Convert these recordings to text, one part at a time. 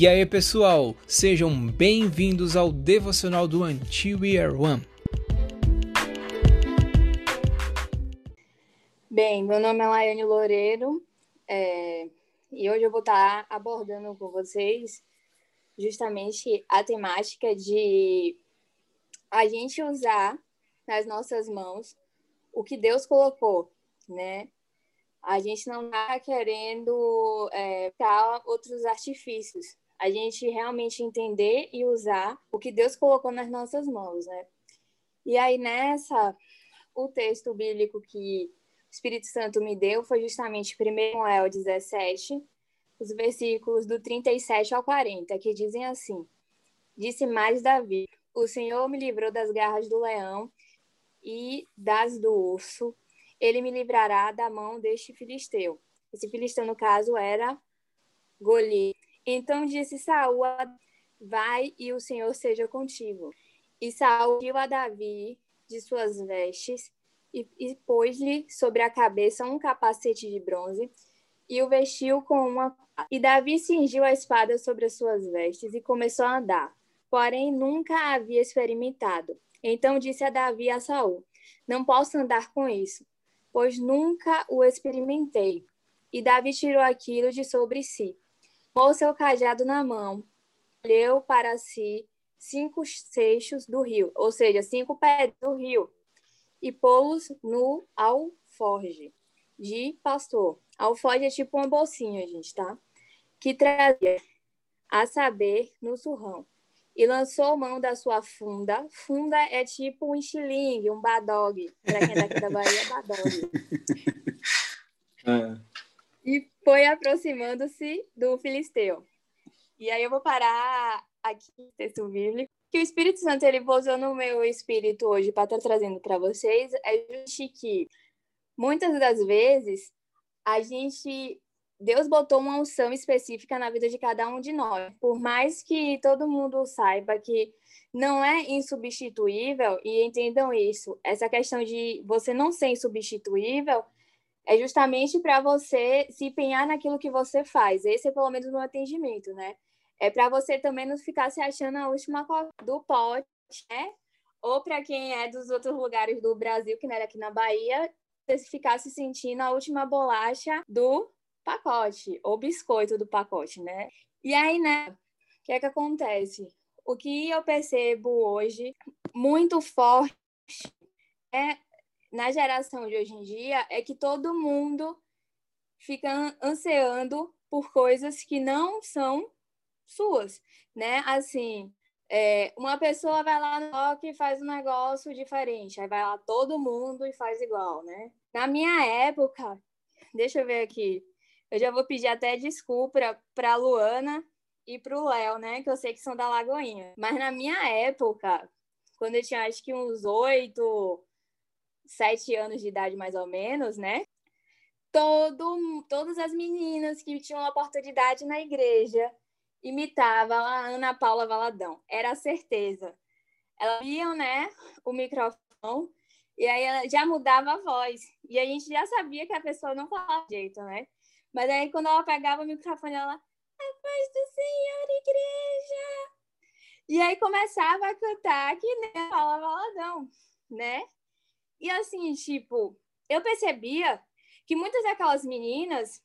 E aí, pessoal, sejam bem-vindos ao devocional do Are One. Bem, meu nome é Laiane Loureiro é, e hoje eu vou estar abordando com vocês justamente a temática de a gente usar nas nossas mãos o que Deus colocou, né? A gente não está querendo é, outros artifícios. A gente realmente entender e usar o que Deus colocou nas nossas mãos, né? E aí nessa, o texto bíblico que o Espírito Santo me deu foi justamente 1 Samuel 17, os versículos do 37 ao 40, que dizem assim: Disse mais Davi: O Senhor me livrou das garras do leão e das do urso. Ele me livrará da mão deste filisteu. Esse filisteu, no caso, era Golias. Então disse Saul: Vai e o Senhor seja contigo. E Saul viu a Davi de suas vestes e, e pôs-lhe sobre a cabeça um capacete de bronze e o vestiu com uma. E Davi cingiu a espada sobre as suas vestes e começou a andar. Porém, nunca havia experimentado. Então disse a Davi a Saul: Não posso andar com isso, pois nunca o experimentei. E Davi tirou aquilo de sobre si. Tomou seu cajado na mão, olhou para si cinco seixos do rio, ou seja, cinco pés do rio, e pô-los no alforge de pastor. Alforge é tipo uma bolsinha, gente, tá? Que trazia, a saber, no surrão. E lançou mão da sua funda. Funda é tipo um estilingue, um badog. Para quem é daqui da Bahia, badog. É. E foi aproximando-se do filisteu. E aí eu vou parar aqui no texto bíblico. Que o Espírito Santo ele pousou no meu espírito hoje para estar trazendo para vocês é justo que muitas das vezes a gente Deus botou uma unção específica na vida de cada um de nós. Por mais que todo mundo saiba que não é insubstituível, e entendam isso, essa questão de você não ser insubstituível é justamente para você se empenhar naquilo que você faz. Esse é pelo menos o meu atendimento, né? É para você também não ficar se achando a última do pote, né? Ou para quem é dos outros lugares do Brasil, que não era aqui na Bahia, ficar se sentindo a última bolacha do pacote, ou biscoito do pacote, né? E aí, né, o que é que acontece? O que eu percebo hoje muito forte é, na geração de hoje em dia é que todo mundo fica ansiando por coisas que não são suas, né? Assim, é, uma pessoa vai lá no rock e faz um negócio diferente, aí vai lá todo mundo e faz igual, né? Na minha época, deixa eu ver aqui, eu já vou pedir até desculpa para Luana e para o Léo, né? Que eu sei que são da Lagoinha. Mas na minha época, quando eu tinha acho que uns oito, sete anos de idade mais ou menos, né? Todo, todas as meninas que tinham oportunidade na igreja imitavam a Ana Paula Valadão. Era a certeza. Elas viam, né, o microfone e aí ela já mudava a voz. E a gente já sabia que a pessoa não falava jeito, né? Mas aí, quando ela pegava o microfone, ela, a paz do Senhor, igreja! E aí começava a cantar que nem falava ladão, né? E assim, tipo, eu percebia que muitas daquelas meninas,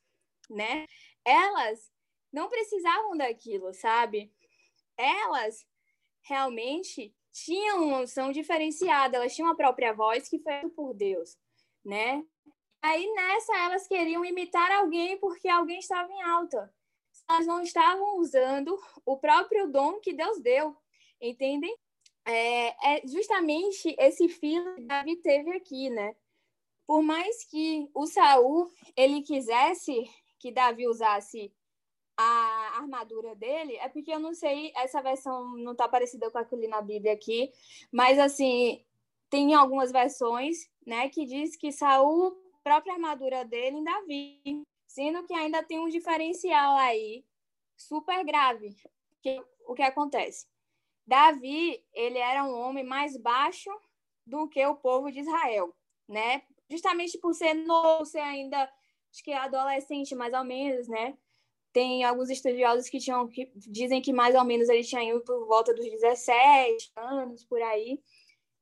né, elas não precisavam daquilo, sabe? Elas realmente tinham uma unção diferenciada, elas tinham a própria voz que foi por Deus, né? Aí nessa elas queriam imitar alguém porque alguém estava em alta. Elas não estavam usando o próprio dom que Deus deu, entendem? É, é justamente esse filho que Davi teve aqui, né? Por mais que o Saul ele quisesse que Davi usasse a armadura dele, é porque eu não sei, essa versão não está parecida com aquele na Bíblia aqui, mas assim, tem algumas versões, né, que diz que Saul própria armadura dele em Davi, sendo que ainda tem um diferencial aí super grave. Que, o que acontece? Davi, ele era um homem mais baixo do que o povo de Israel, né? Justamente por ser novo, ser ainda, acho que adolescente mais ou menos, né? tem alguns estudiosos que tinham que dizem que mais ou menos ele tinha ido por volta dos 17 anos por aí,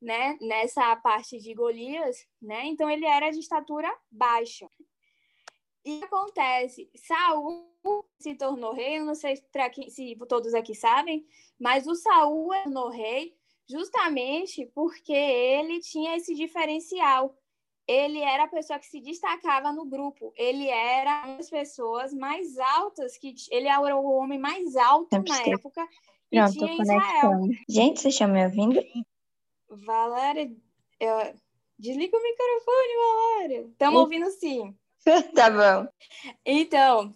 né? Nessa parte de Golias, né? Então ele era de estatura baixa. E acontece, Saul se tornou rei, eu não sei se todos aqui sabem, mas o Saul se tornou rei justamente porque ele tinha esse diferencial. Ele era a pessoa que se destacava no grupo. Ele era uma das pessoas mais altas que ele era o homem mais alto na época que Pronto, tinha Israel. Gente, vocês estão me ouvindo? Valéria, eu... desliga o microfone, Valéria. Estamos ouvindo sim. tá bom. Então,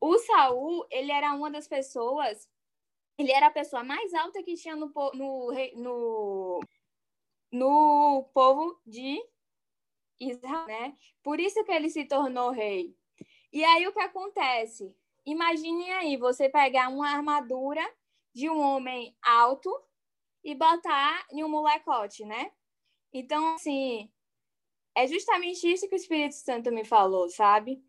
o Saul, ele era uma das pessoas, ele era a pessoa mais alta que tinha no, no, no, no povo de Israel, né? Por isso que ele se tornou rei. E aí o que acontece? Imagine aí você pegar uma armadura de um homem alto e botar em um molecote, né? Então, assim, é justamente isso que o Espírito Santo me falou, sabe?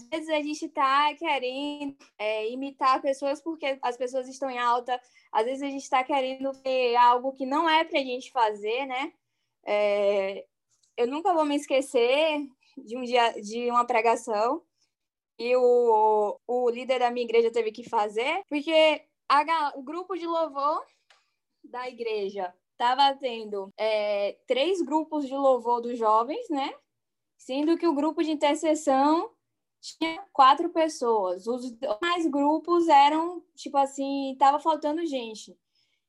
Às vezes a gente está querendo é, imitar pessoas porque as pessoas estão em alta, às vezes a gente está querendo ver algo que não é para a gente fazer, né? É, eu nunca vou me esquecer de um dia de uma pregação e o, o líder da minha igreja teve que fazer, porque a, o grupo de louvor da igreja estava tendo é, três grupos de louvor dos jovens, né? Sendo que o grupo de intercessão tinha quatro pessoas. Os demais grupos eram, tipo assim, estava faltando gente.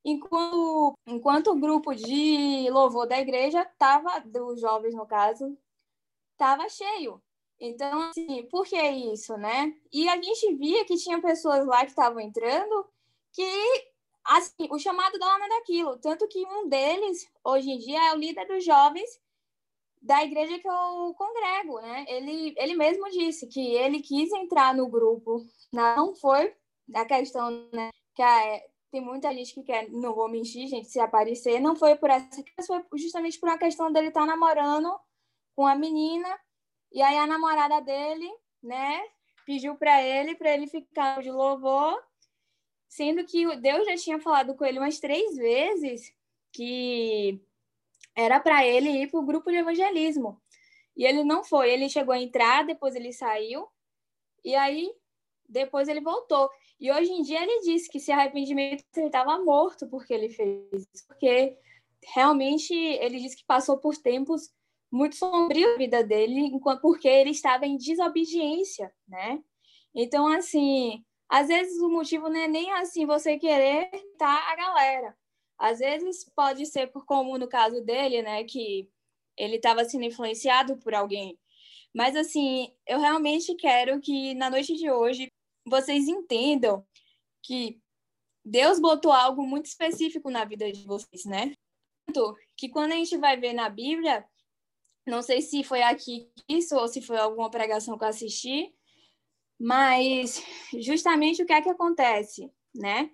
Enquanto, enquanto o grupo de louvor da igreja estava, dos jovens no caso, estava cheio. Então, assim, por que isso, né? E a gente via que tinha pessoas lá que estavam entrando que assim, o chamado da é daquilo. Tanto que um deles, hoje em dia, é o líder dos jovens da igreja que eu congrego, né? Ele, ele mesmo disse que ele quis entrar no grupo, não foi a questão, né? Que a, tem muita gente que quer, não vou mentir, gente, se aparecer, não foi por essa, foi justamente por uma questão dele estar namorando com a menina, e aí a namorada dele, né, pediu para ele, para ele ficar de louvor, sendo que Deus já tinha falado com ele umas três vezes que era para ele ir para o grupo de evangelismo. E ele não foi. Ele chegou a entrar, depois ele saiu, e aí depois ele voltou. E hoje em dia ele disse que se arrependimento ele estava morto porque ele fez isso, porque realmente ele disse que passou por tempos muito sombrios na vida dele, porque ele estava em desobediência, né? Então, assim, às vezes o motivo não é nem assim você querer tá a galera. Às vezes pode ser por como no caso dele, né, que ele estava sendo influenciado por alguém. Mas assim, eu realmente quero que na noite de hoje vocês entendam que Deus botou algo muito específico na vida de vocês, né? Tanto que quando a gente vai ver na Bíblia, não sei se foi aqui isso ou se foi alguma pregação que eu assisti, mas justamente o que é que acontece, né?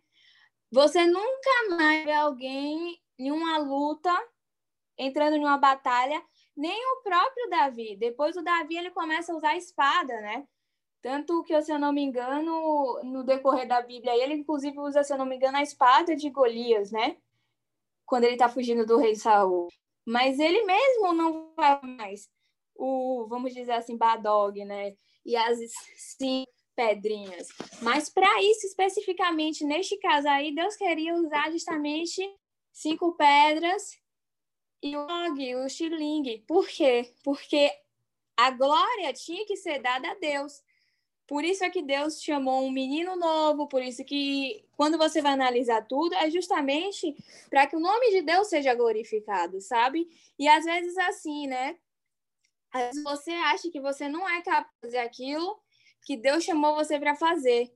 Você nunca mais vê alguém em uma luta, entrando em uma batalha, nem o próprio Davi. Depois o Davi ele começa a usar a espada, né? Tanto que, se eu não me engano, no decorrer da Bíblia, ele inclusive usa, se eu não me engano, a espada de Golias, né? Quando ele está fugindo do rei Saul. Mas ele mesmo não vai mais o, vamos dizer assim, Badog, né? E as cinco pedrinhas. Mas para isso, especificamente neste caso aí, Deus queria usar justamente cinco pedras e o og, o xilingue. Por quê? Porque a glória tinha que ser dada a Deus. Por isso é que Deus chamou um menino novo, por isso que quando você vai analisar tudo, é justamente para que o nome de Deus seja glorificado, sabe? E às vezes assim, né? Às vezes você acha que você não é capaz de fazer aquilo que Deus chamou você para fazer.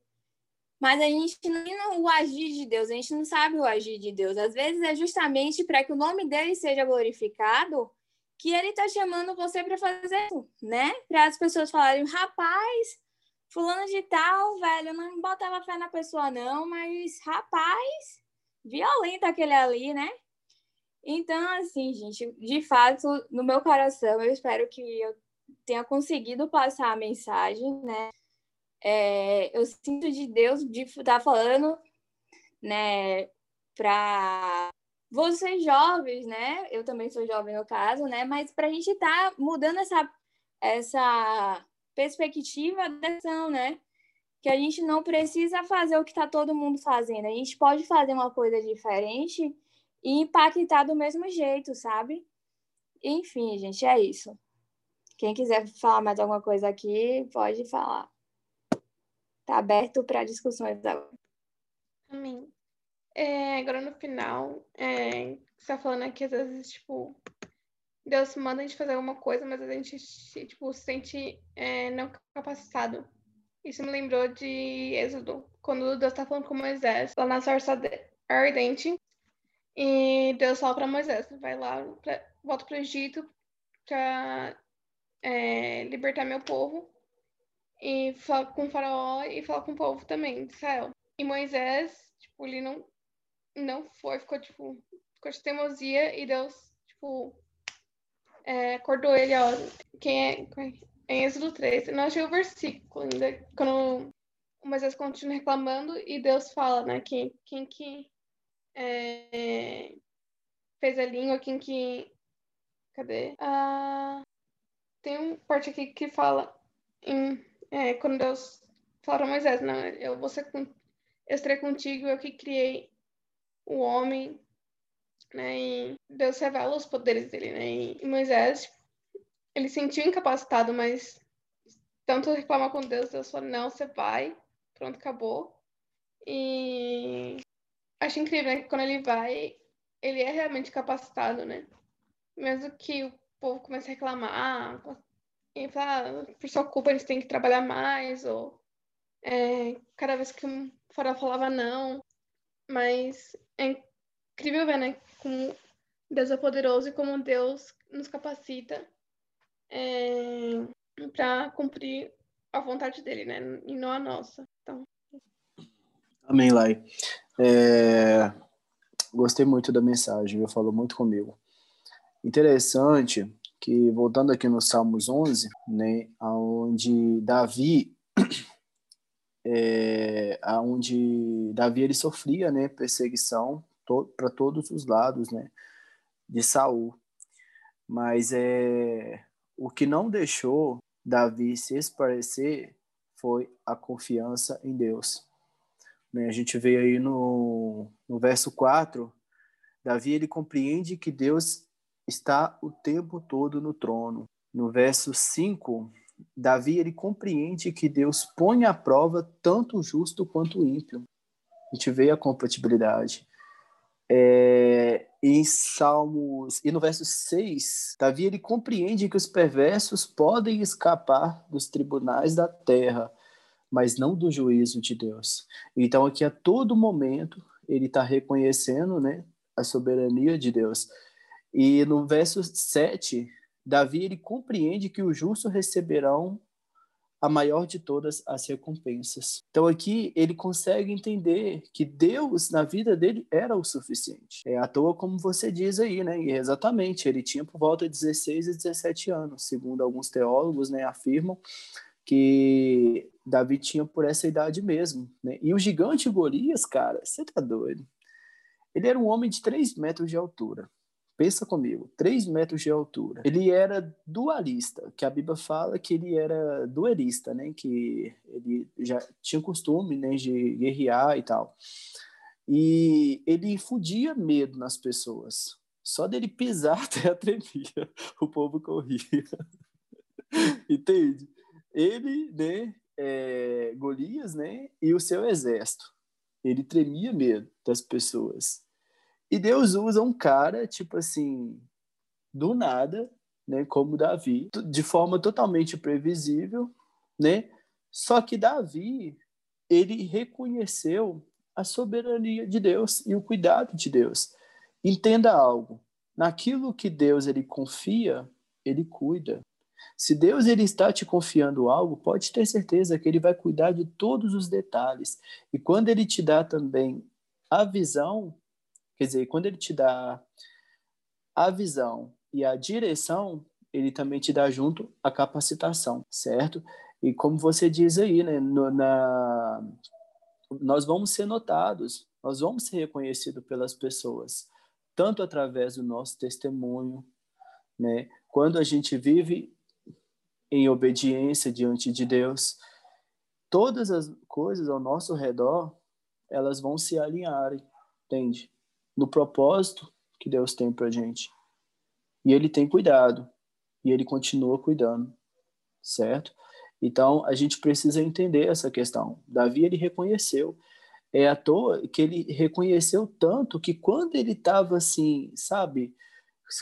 Mas a gente não o agir de Deus, a gente não sabe o agir de Deus. Às vezes é justamente para que o nome dele seja glorificado que ele está chamando você para fazer né? Para as pessoas falarem, rapaz, fulano de tal, velho, eu não botava fé na pessoa não, mas rapaz, violento aquele ali, né? Então, assim, gente, de fato, no meu coração, eu espero que eu tenha conseguido passar a mensagem, né? é, eu sinto de Deus de estar tá falando, né, para vocês jovens, né? Eu também sou jovem no caso, né? Mas para a gente estar tá mudando essa, essa perspectiva da ação, né? Que a gente não precisa fazer o que está todo mundo fazendo. A gente pode fazer uma coisa diferente e impactar do mesmo jeito, sabe? Enfim, gente, é isso. Quem quiser falar mais alguma coisa aqui, pode falar. Tá aberto para discussões agora. Amém. É, agora no final, é, você tá falando aqui, às vezes, tipo, Deus manda a gente fazer alguma coisa, mas a gente, tipo, se sente é, não capacitado. Isso me lembrou de Êxodo, quando Deus tá falando com Moisés, lá na sarça ardente, e Deus fala para Moisés, vai lá, pra, volta pro Egito para é, libertar meu povo, e fala com o faraó e fala com o povo também, de Israel. E Moisés, tipo, ele não não foi, ficou tipo, ficou de teimosia e Deus, tipo, é, acordou ele, ó. Quem é, é? Em Êxodo 3. não achei o versículo ainda, quando o Moisés continua reclamando e Deus fala, né, quem, quem que é, fez a língua, quem que. Cadê? Ah, tem um parte aqui que fala em, é, quando Deus fala para Moisés, não, eu ser, eu estarei contigo, eu que criei o homem, né? E Deus revela os poderes dele, né? E Moisés, ele sentiu incapacitado, mas tanto reclamar com Deus, Deus falou, não, você vai, pronto, acabou. E acho incrível, né? Que quando ele vai, ele é realmente capacitado, né? Mesmo que o povo comece a reclamar, e falar, ah, por sua culpa eles têm que trabalhar mais, ou é, cada vez que um fora falava não, mas é incrível ver, né? Como Deus é poderoso e como Deus nos capacita é, para cumprir a vontade dele, né? E não a nossa. Então. Amém, Lai. É... Gostei muito da mensagem, eu falou muito comigo. Interessante que, voltando aqui no Salmos 11, né, onde Davi é, onde Davi ele sofria né, perseguição to, para todos os lados né, de Saul. Mas é, o que não deixou Davi se esparecer foi a confiança em Deus. Né, a gente vê aí no, no verso 4, Davi ele compreende que Deus está o tempo todo no trono. No verso 5, Davi ele compreende que Deus põe à prova tanto o justo quanto o ímpio. A gente vê a compatibilidade. É, em Salmos e no verso 6, Davi ele compreende que os perversos podem escapar dos tribunais da terra, mas não do juízo de Deus. Então aqui a todo momento ele está reconhecendo, né, a soberania de Deus. E no verso 7, Davi ele compreende que os justos receberão a maior de todas as recompensas. Então aqui ele consegue entender que Deus na vida dele era o suficiente. É à toa como você diz aí, né? E exatamente, ele tinha por volta de 16 e 17 anos, segundo alguns teólogos, né, afirmam que Davi tinha por essa idade mesmo, né? E o gigante Golias, cara, você tá doido? Ele era um homem de 3 metros de altura. Pensa comigo, 3 metros de altura. Ele era dualista, que a Bíblia fala que ele era duelista, né? Que ele já tinha costume né, de guerrear e tal. E ele infundia medo nas pessoas. Só dele pisar até tremia, o povo corria. Entende? Ele, né, é, Golias, né, e o seu exército. Ele tremia medo das pessoas. E Deus usa um cara, tipo assim, do nada, né, como Davi, de forma totalmente previsível, né? Só que Davi, ele reconheceu a soberania de Deus e o cuidado de Deus. Entenda algo, naquilo que Deus ele confia, ele cuida. Se Deus ele está te confiando algo, pode ter certeza que ele vai cuidar de todos os detalhes. E quando ele te dá também a visão, Quer dizer, quando ele te dá a visão e a direção, ele também te dá junto a capacitação, certo? E como você diz aí, né, no, na, nós vamos ser notados, nós vamos ser reconhecidos pelas pessoas, tanto através do nosso testemunho, né? Quando a gente vive em obediência diante de Deus, todas as coisas ao nosso redor, elas vão se alinhar, entende? No propósito que Deus tem para gente. E Ele tem cuidado, e Ele continua cuidando, certo? Então, a gente precisa entender essa questão. Davi, ele reconheceu. É à toa que ele reconheceu tanto que quando ele estava assim, sabe,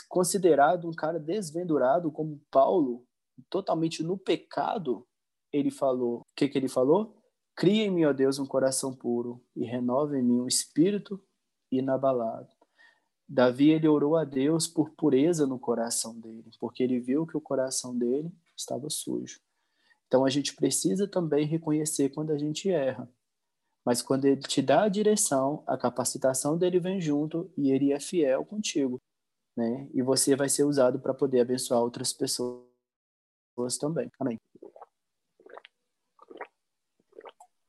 considerado um cara desventurado como Paulo, totalmente no pecado, ele falou, o que que ele falou? Cria em mim, ó Deus, um coração puro e renova em mim um espírito inabalado. Davi ele orou a Deus por pureza no coração dele, porque ele viu que o coração dele estava sujo. Então a gente precisa também reconhecer quando a gente erra. Mas quando ele te dá a direção, a capacitação dele vem junto e ele é fiel contigo, né? E você vai ser usado para poder abençoar outras pessoas também. Amém.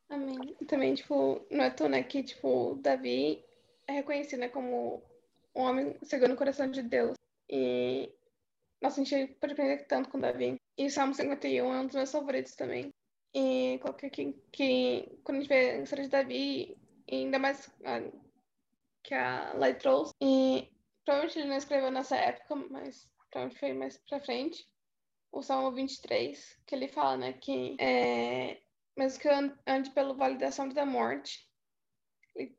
Amém. Também, tipo, não é tão, né, que, tipo, Davi é reconhecido, né, como um homem segundo o coração de Deus. E, nossa, a gente pode aprender tanto com Davi. E Salmo 51 é um dos meus favoritos também. E qualquer que, que quando a gente vê a história de Davi, ainda mais a, que a Lai trouxe, e provavelmente ele não escreveu nessa época, mas provavelmente foi mais pra frente, o Salmo 23, que ele fala, né, que é, mesmo que eu ande pelo vale da sombra da morte, ele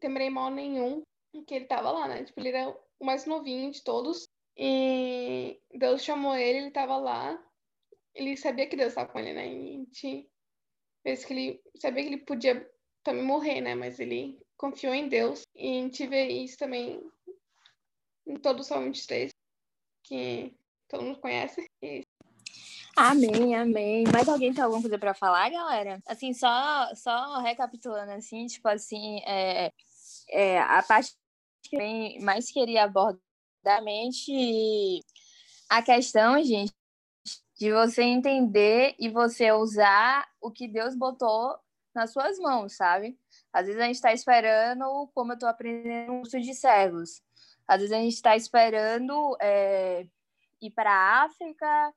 temerei mal nenhum, que ele tava lá, né? Tipo, ele era o mais novinho de todos. E Deus chamou ele, ele tava lá. Ele sabia que Deus estava com ele, né? E a gente fez que ele sabia que ele podia também morrer, né? Mas ele confiou em Deus. E a gente vê isso também em todo o Salmo 23, que todo mundo conhece. E Amém, amém. Mais alguém tem alguma coisa para falar, galera? Assim, só, só recapitulando, assim, tipo assim, é, é, a parte que eu mais queria abordar mente a questão, gente, de você entender e você usar o que Deus botou nas suas mãos, sabe? Às vezes a gente está esperando, como eu estou aprendendo um curso de servos. Às vezes a gente está esperando é, ir para a África,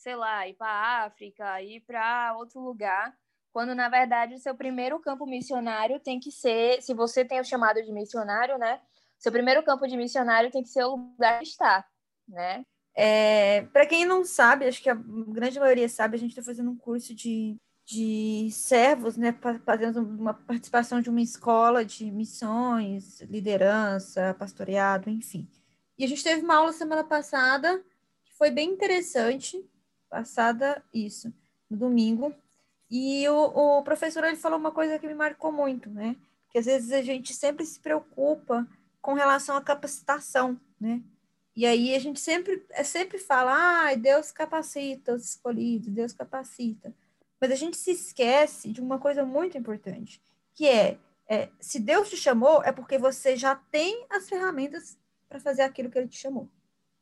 sei lá, ir para a África, ir para outro lugar, quando na verdade o seu primeiro campo missionário tem que ser, se você tem o chamado de missionário, né? Seu primeiro campo de missionário tem que ser o lugar que está, né? É, para quem não sabe, acho que a grande maioria sabe, a gente está fazendo um curso de, de servos, né? Fazendo uma participação de uma escola de missões, liderança, pastoreado, enfim. E a gente teve uma aula semana passada que foi bem interessante, passada isso, no domingo. E o, o professor ele falou uma coisa que me marcou muito, né? Que às vezes a gente sempre se preocupa com relação à capacitação, né? E aí a gente sempre, é sempre fala, ah, Deus capacita os escolhidos, Deus capacita. Mas a gente se esquece de uma coisa muito importante, que é, é se Deus te chamou, é porque você já tem as ferramentas para fazer aquilo que ele te chamou,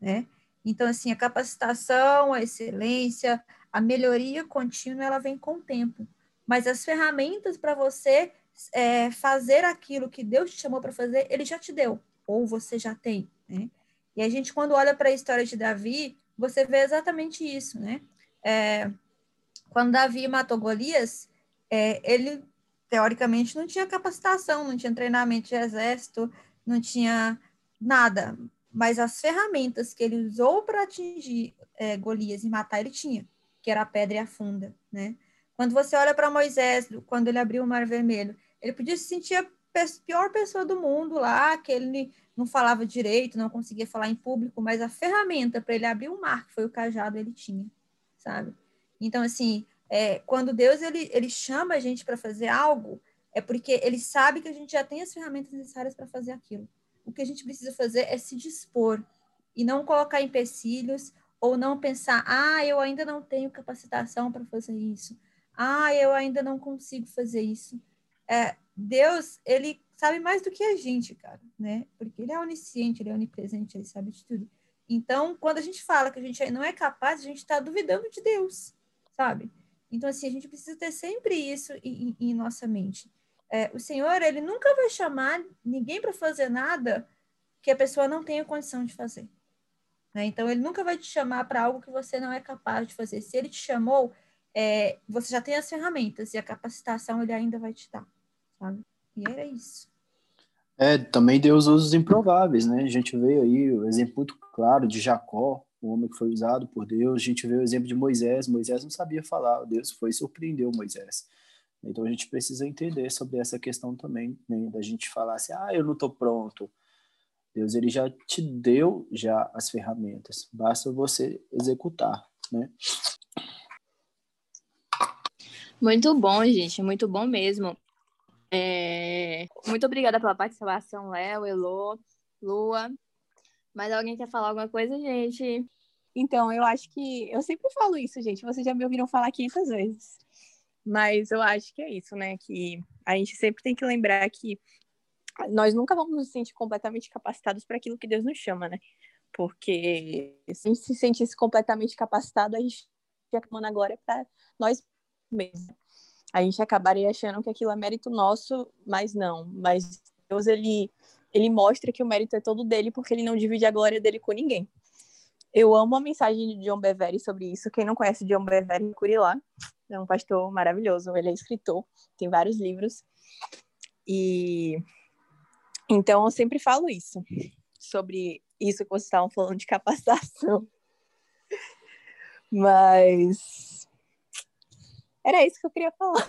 né? Então, assim, a capacitação, a excelência, a melhoria contínua, ela vem com o tempo. Mas as ferramentas para você é, fazer aquilo que Deus te chamou para fazer, ele já te deu, ou você já tem, né? E a gente, quando olha para a história de Davi, você vê exatamente isso, né? É, quando Davi matou Golias, é, ele, teoricamente, não tinha capacitação, não tinha treinamento de exército, não tinha nada, mas as ferramentas que ele usou para atingir é, Golias e matar, ele tinha, que era a pedra e a funda, né? Quando você olha para Moisés, quando ele abriu o Mar Vermelho, ele podia se sentir a pior pessoa do mundo lá, que ele não falava direito, não conseguia falar em público, mas a ferramenta para ele abrir o mar, que foi o cajado, ele tinha, sabe? Então, assim, é, quando Deus ele, ele chama a gente para fazer algo, é porque ele sabe que a gente já tem as ferramentas necessárias para fazer aquilo o que a gente precisa fazer é se dispor e não colocar empecilhos ou não pensar, ah, eu ainda não tenho capacitação para fazer isso, ah, eu ainda não consigo fazer isso. É, Deus, ele sabe mais do que a gente, cara, né? Porque ele é onisciente, ele é onipresente, ele sabe de tudo. Então, quando a gente fala que a gente não é capaz, a gente está duvidando de Deus, sabe? Então, assim, a gente precisa ter sempre isso em, em nossa mente. É, o Senhor, ele nunca vai chamar ninguém para fazer nada que a pessoa não tenha condição de fazer. Né? Então, ele nunca vai te chamar para algo que você não é capaz de fazer. Se ele te chamou, é, você já tem as ferramentas e a capacitação ele ainda vai te dar, sabe? E era isso. É, também Deus usa os improváveis, né? A gente vê aí o exemplo muito claro de Jacó, o homem que foi usado por Deus. A gente vê o exemplo de Moisés. Moisés não sabia falar, Deus foi e surpreendeu Moisés. Então a gente precisa entender sobre essa questão também, né? da gente falar assim, ah, eu não estou pronto. Deus ele já te deu já as ferramentas, basta você executar, né? Muito bom, gente, muito bom mesmo. É... Muito obrigada pela participação, Léo, Elô, Lua. Mas alguém quer falar alguma coisa, gente? Então, eu acho que. Eu sempre falo isso, gente. Vocês já me ouviram falar 500 vezes. Mas eu acho que é isso, né? Que a gente sempre tem que lembrar que nós nunca vamos nos sentir completamente capacitados para aquilo que Deus nos chama, né? Porque se a gente se sentisse completamente capacitado, a gente ia clamando agora para nós mesmos. A gente acabaria achando que aquilo é mérito nosso, mas não. Mas Deus, ele, ele mostra que o mérito é todo dele, porque ele não divide a glória dele com ninguém. Eu amo a mensagem de John Bevere sobre isso. Quem não conhece John Bevere, procure lá. É um pastor maravilhoso. Ele é escritor, tem vários livros. E então eu sempre falo isso, sobre isso que vocês estavam falando de capacitação. Mas era isso que eu queria falar.